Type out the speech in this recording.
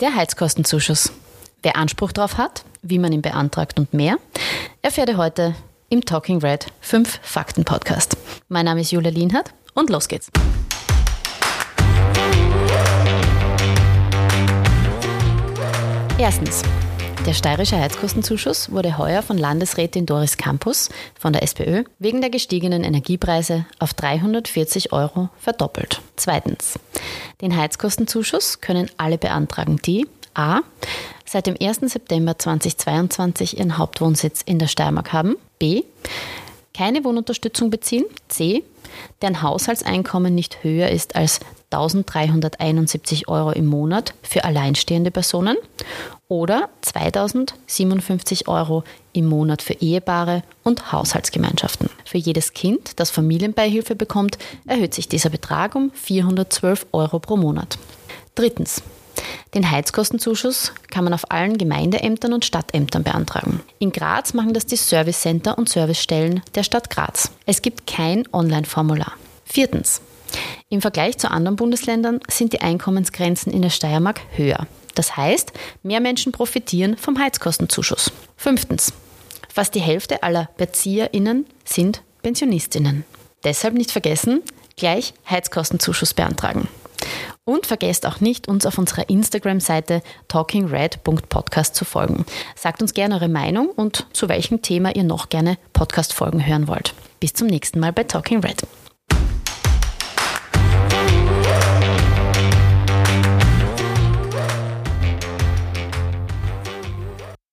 Der Heizkostenzuschuss. Wer Anspruch darauf hat, wie man ihn beantragt und mehr, erfährt ihr heute im Talking Red 5 Fakten Podcast. Mein Name ist Julia Lienhardt und los geht's. Erstens. Der steirische Heizkostenzuschuss wurde heuer von Landesrätin Doris Campus von der SPÖ wegen der gestiegenen Energiepreise auf 340 Euro verdoppelt. Zweitens. Den Heizkostenzuschuss können alle beantragen, die a. seit dem 1. September 2022 ihren Hauptwohnsitz in der Steiermark haben, b. keine Wohnunterstützung beziehen, c. deren Haushaltseinkommen nicht höher ist als 1371 Euro im Monat für alleinstehende Personen oder 2057 Euro im Monat für Ehepaare und Haushaltsgemeinschaften. Für jedes Kind, das Familienbeihilfe bekommt, erhöht sich dieser Betrag um 412 Euro pro Monat. Drittens. Den Heizkostenzuschuss kann man auf allen Gemeindeämtern und Stadtämtern beantragen. In Graz machen das die Service Center und Servicestellen der Stadt Graz. Es gibt kein Online-Formular. Viertens. Im Vergleich zu anderen Bundesländern sind die Einkommensgrenzen in der Steiermark höher. Das heißt, mehr Menschen profitieren vom Heizkostenzuschuss. Fünftens. Fast die Hälfte aller BezieherInnen sind PensionistInnen. Deshalb nicht vergessen, gleich Heizkostenzuschuss beantragen. Und vergesst auch nicht, uns auf unserer Instagram-Seite talkingred.podcast zu folgen. Sagt uns gerne eure Meinung und zu welchem Thema ihr noch gerne Podcast-Folgen hören wollt. Bis zum nächsten Mal bei Talking Red.